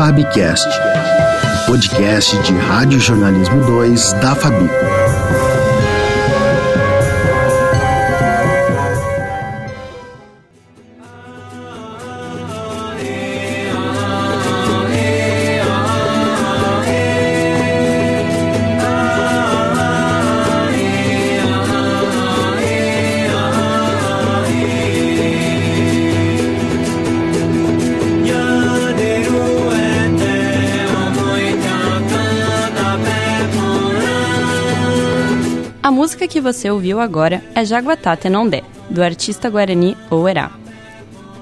Fabcast, podcast de Rádio Jornalismo 2 da Fabico. A música que você ouviu agora é Jaguatá Tenondé, do artista guarani Oerá.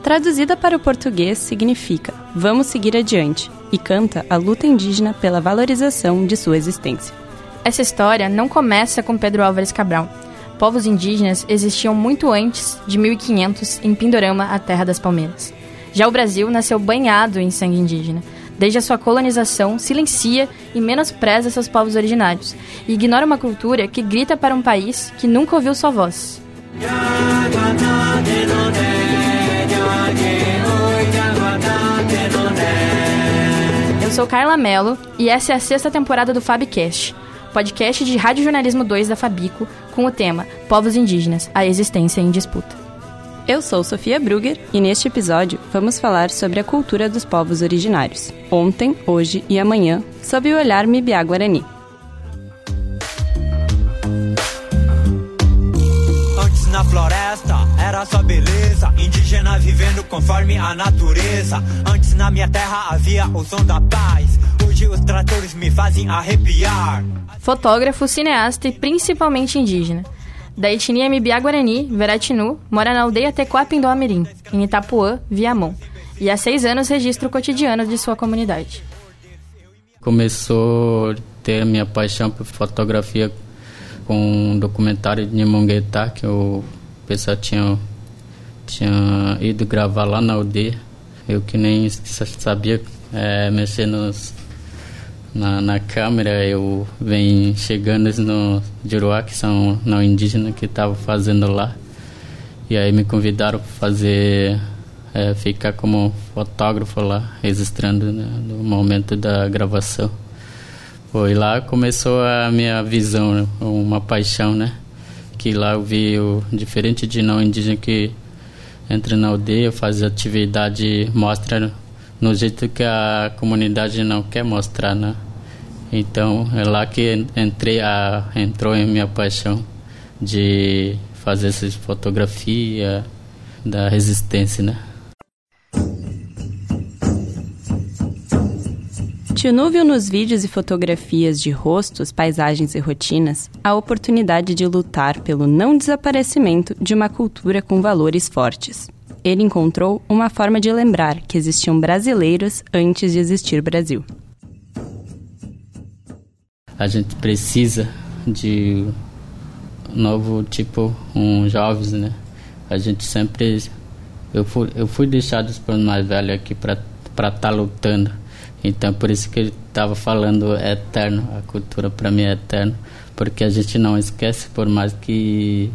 Traduzida para o português, significa Vamos seguir adiante e canta a luta indígena pela valorização de sua existência. Essa história não começa com Pedro Álvares Cabral. Povos indígenas existiam muito antes de 1500 em Pindorama, a terra das palmeiras. Já o Brasil nasceu banhado em sangue indígena desde a sua colonização, silencia e menospreza seus povos originários e ignora uma cultura que grita para um país que nunca ouviu sua voz. Eu sou Carla Mello e essa é a sexta temporada do Fabcast, podcast de Rádio Jornalismo 2 da Fabico, com o tema Povos Indígenas, a existência em disputa. Eu sou Sofia Brugger e neste episódio vamos falar sobre a cultura dos povos originários, ontem, hoje e amanhã, sob o olhar Mibiá Guarani. Antes na floresta era só beleza, indígena vivendo conforme a natureza. Antes na minha terra havia o som da paz, hoje os tratores me fazem arrepiar. Fotógrafo, cineasta e principalmente indígena. Da etnia Mibiá Guarani, Veratinu, mora na aldeia Tecoapindó Mirim, em Itapuã, Viamão. E há seis anos registra o cotidiano de sua comunidade. Começou a ter minha paixão por fotografia com um documentário de Nimonguetá, que o pessoal tinha, tinha ido gravar lá na aldeia. Eu que nem sabia é, mexer nos na, na câmera eu venho chegando no Juruá, que são não indígenas que estavam fazendo lá. E aí me convidaram para fazer, é, ficar como fotógrafo lá, registrando né, no momento da gravação. Foi lá começou a minha visão, né, uma paixão, né? Que lá eu vi o diferente de não indígena que entra na aldeia, faz atividade, mostra no jeito que a comunidade não quer mostrar, né? Então é lá que entrei a, entrou em minha paixão de fazer essa fotografia da resistência, né? Tinu viu nos vídeos e fotografias de rostos, paisagens e rotinas a oportunidade de lutar pelo não desaparecimento de uma cultura com valores fortes. Ele encontrou uma forma de lembrar que existiam brasileiros antes de existir Brasil a gente precisa de novo tipo um jovens né? A gente sempre eu fui eu fui deixado por mais velho aqui para para estar tá lutando. Então por isso que ele estava falando é eterno a cultura para mim é eterno porque a gente não esquece por mais que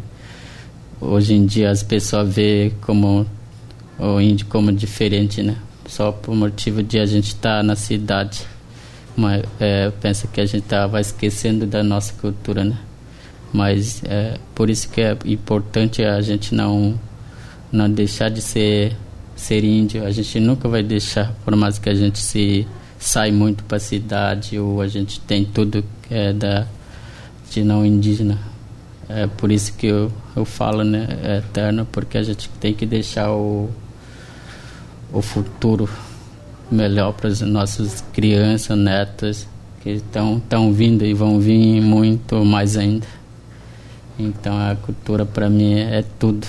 hoje em dia as pessoas vê como o índio como diferente né? Só por motivo de a gente estar tá na cidade mas é, pensa que a gente estava esquecendo da nossa cultura, né? Mas é por isso que é importante a gente não não deixar de ser ser índio. A gente nunca vai deixar, por mais que a gente se sai muito para a cidade ou a gente tem tudo é da de não indígena. É por isso que eu, eu falo, né, é eterno, porque a gente tem que deixar o o futuro melhor para as nossas crianças, netas, que estão tão vindo e vão vir muito mais ainda. Então a cultura para mim é tudo.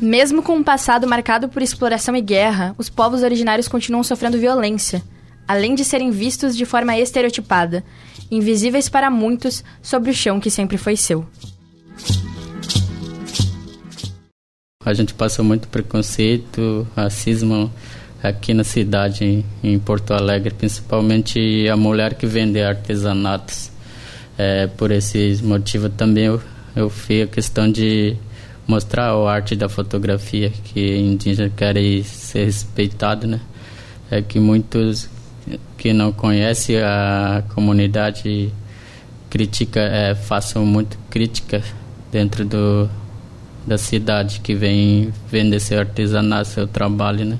Mesmo com um passado marcado por exploração e guerra, os povos originários continuam sofrendo violência além de serem vistos de forma estereotipada, invisíveis para muitos sobre o chão que sempre foi seu. A gente passa muito preconceito, racismo aqui na cidade, em Porto Alegre, principalmente a mulher que vende artesanatos. É, por esse motivo também eu, eu fiz a questão de mostrar a arte da fotografia que indígena querem ser respeitado, né? É que muitos que não conhecem a comunidade critica, é, façam muito crítica dentro do da cidade que vem vender seu artesanato, seu trabalho, né?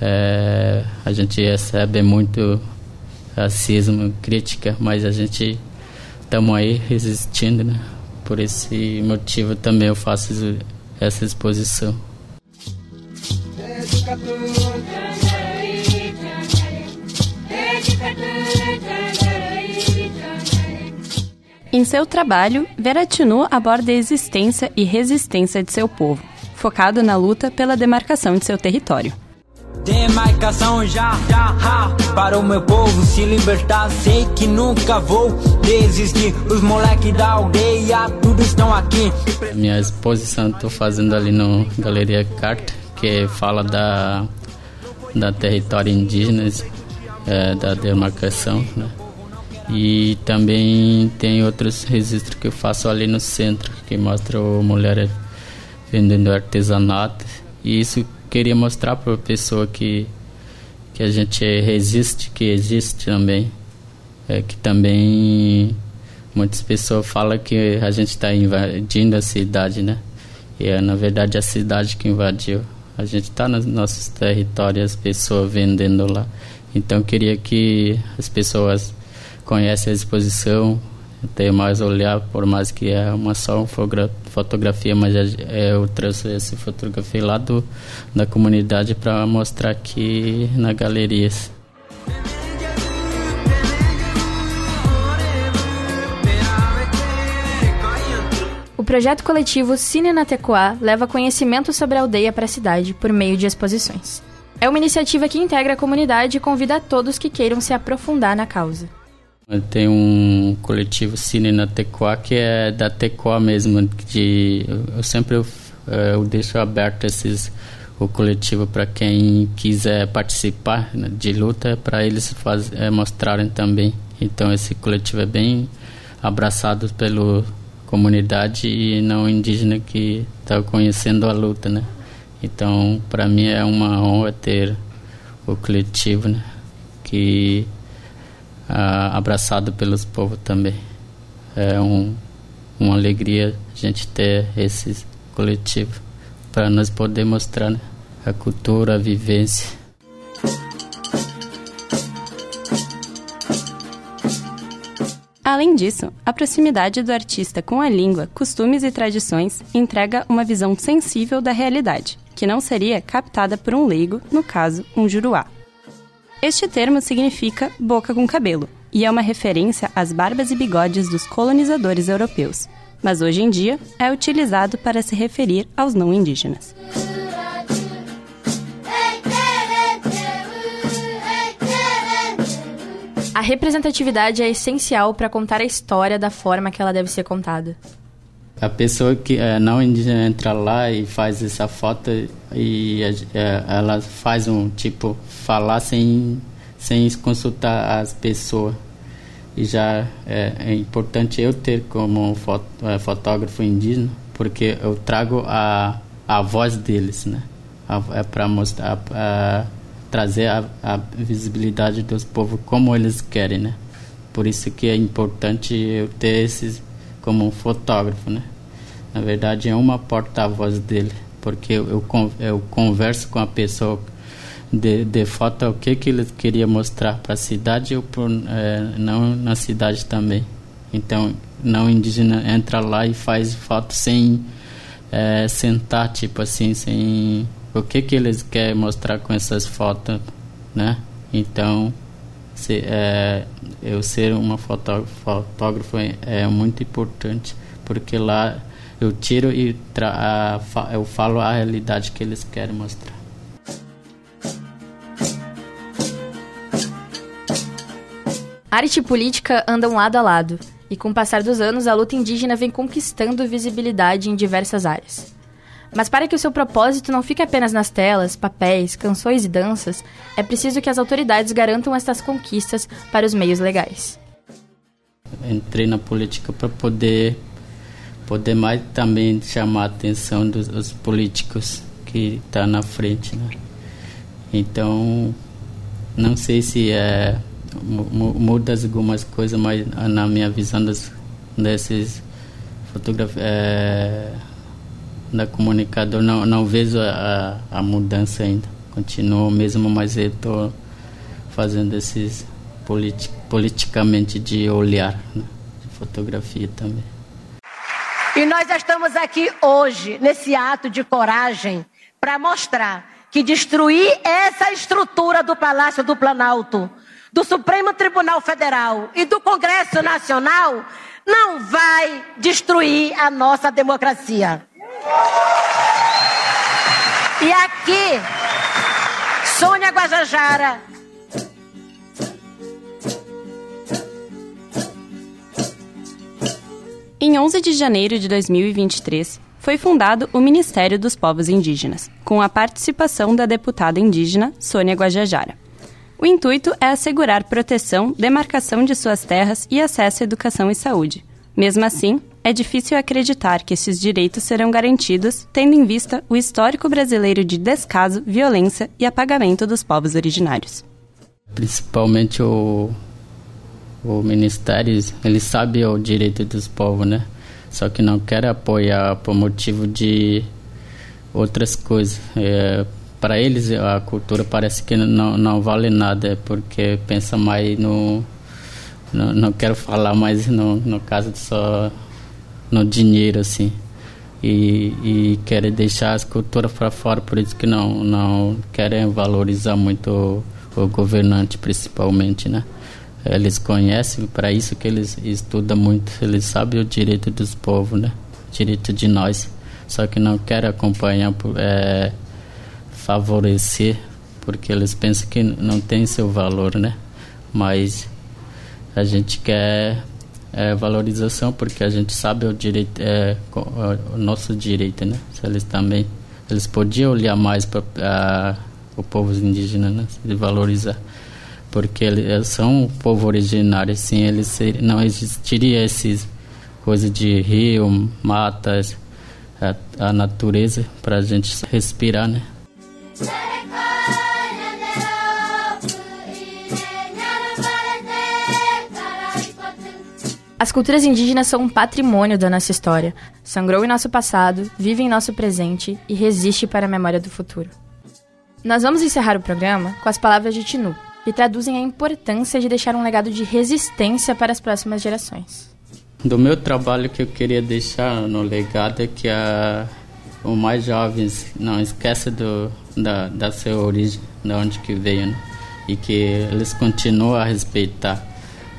É, a gente recebe muito racismo, crítica, mas a gente estamos aí resistindo, né? Por esse motivo também eu faço essa exposição. Em seu trabalho, Vera Tinu aborda a existência e resistência de seu povo, focado na luta pela demarcação de seu território. Demarcação já, já, já, para o meu povo se libertar. Sei que nunca vou desistir. Os moleques da aldeia, tudo estão aqui. Minha exposição estou fazendo ali no Galeria Carta, que fala da, da território indígenas, é, da demarcação, né? E também tem outros registros que eu faço ali no centro, que mostram mulheres vendendo artesanato. E isso queria mostrar para a pessoa que, que a gente resiste, que existe também. É, que também muitas pessoas falam que a gente está invadindo a cidade, né? E é na verdade a cidade que invadiu. A gente está nos nossos territórios, as pessoas vendendo lá. Então queria que as pessoas conhece a exposição, tem mais olhar, por mais que é uma só fotografia, mas é, eu trouxe essa fotografia lá do, da comunidade para mostrar aqui na galeria. O projeto coletivo Cine na Tecoá leva conhecimento sobre a aldeia para a cidade por meio de exposições. É uma iniciativa que integra a comunidade e convida a todos que queiram se aprofundar na causa. Tem um coletivo Cine na Tecoa que é da Tecoa mesmo. De, eu sempre eh, eu deixo aberto esses, o coletivo para quem quiser participar né, de luta, para eles faz, é, mostrarem também. Então esse coletivo é bem abraçado pela comunidade e não indígena que está conhecendo a luta, né? Então para mim é uma honra ter o coletivo, né? Que abraçado pelos povos também. É um, uma alegria a gente ter esse coletivo para nós poder mostrar né, a cultura, a vivência. Além disso, a proximidade do artista com a língua, costumes e tradições entrega uma visão sensível da realidade, que não seria captada por um leigo, no caso, um juruá. Este termo significa boca com cabelo e é uma referência às barbas e bigodes dos colonizadores europeus, mas hoje em dia é utilizado para se referir aos não indígenas. A representatividade é essencial para contar a história da forma que ela deve ser contada. A pessoa que é não indígena entra lá e faz essa foto e é, ela faz um tipo falar sem sem consultar as pessoas. E já é, é importante eu ter como foto, fotógrafo indígena porque eu trago a, a voz deles né? É para mostrar a, trazer a, a visibilidade dos povos como eles querem né? Por isso que é importante eu ter esses como fotógrafo né na verdade é uma porta-voz dele porque eu, eu, converso com a pessoa de, de foto o que que eles queria mostrar para a cidade ou por, é, não na cidade também. Então não indígena entra lá e faz foto sem é, sentar tipo assim sem o que que eles querem mostrar com essas fotos né? Então se, é, eu ser uma fotógrafo, fotógrafo é, é muito importante porque lá eu tiro e a, eu falo a realidade que eles querem mostrar Arte e política andam lado a lado, e com o passar dos anos, a luta indígena vem conquistando visibilidade em diversas áreas. Mas para que o seu propósito não fique apenas nas telas, papéis, canções e danças, é preciso que as autoridades garantam estas conquistas para os meios legais. entrei na política para poder poder mais também chamar a atenção dos, dos políticos que está na frente, né? Então, não sei se é muda algumas coisas, mas na minha visão das, desses fotografias é, da comunicador não, não vejo a, a mudança ainda. Continuo mesmo, mas eu estou fazendo esses politi politicamente de olhar, né? de fotografia também. E nós estamos aqui hoje, nesse ato de coragem, para mostrar que destruir essa estrutura do Palácio do Planalto, do Supremo Tribunal Federal e do Congresso Nacional não vai destruir a nossa democracia. E aqui, Sônia Guajajara Em 11 de janeiro de 2023, foi fundado o Ministério dos Povos Indígenas, com a participação da deputada indígena Sônia Guajajara. O intuito é assegurar proteção, demarcação de suas terras e acesso à educação e saúde. Mesmo assim, é difícil acreditar que esses direitos serão garantidos, tendo em vista o histórico brasileiro de descaso, violência e apagamento dos povos originários. Principalmente o o ministério ele sabe o direito dos povos, né? Só que não quer apoiar por motivo de outras coisas. É, para eles a cultura parece que não, não vale nada, porque pensa mais no não, não quero falar mais no, no caso só no dinheiro assim e, e querem deixar as culturas para fora por isso que não não querem valorizar muito o, o governante principalmente né eles conhecem, para isso que eles estudam muito, eles sabem o direito dos povos, né? direito de nós. Só que não querem acompanhar, é, favorecer, porque eles pensam que não tem seu valor, né? Mas a gente quer é, valorização porque a gente sabe o direito, é, o nosso direito, né? Eles também, eles podiam olhar mais para o povo indígena, né? Se valorizar porque eles são um povo originário, assim, eles não existiria esses coisas de rio, matas, a, a natureza para a gente respirar, né? As culturas indígenas são um patrimônio da nossa história. Sangrou em nosso passado, vive em nosso presente e resiste para a memória do futuro. Nós vamos encerrar o programa com as palavras de Tinu, e traduzem a importância de deixar um legado de resistência para as próximas gerações. Do meu trabalho que eu queria deixar no legado é que a, mais jovens não esqueçam do, da, da sua origem, de onde que veio, né? e que eles continuem a respeitar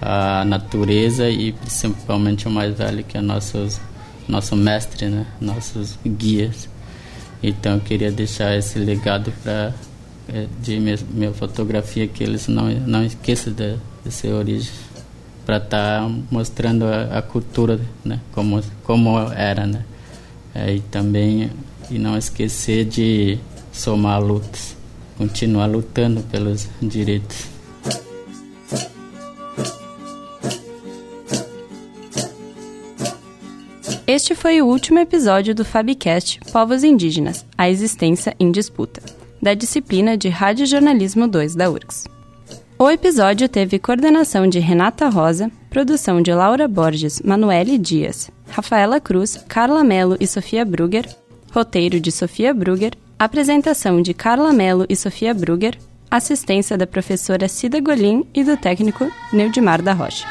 a natureza e principalmente o mais velho que é nossos nosso mestre, né? nossos guias. Então eu queria deixar esse legado para de minha, minha, fotografia que eles não não esqueçam de, de sua origem para estar tá mostrando a, a, cultura né como como era né. É, e também e não esquecer de somar lutas continuar lutando pelos direitos. Este foi o último episódio do Fabcast Povos Indígenas, a existência em disputa da disciplina de Radiojornalismo 2 da URGS. O episódio teve coordenação de Renata Rosa, produção de Laura Borges, Manuele Dias, Rafaela Cruz, Carla Melo e Sofia Brugger, roteiro de Sofia Brugger, apresentação de Carla Melo e Sofia Brugger, assistência da professora Cida Golim e do técnico Neudimar da Rocha.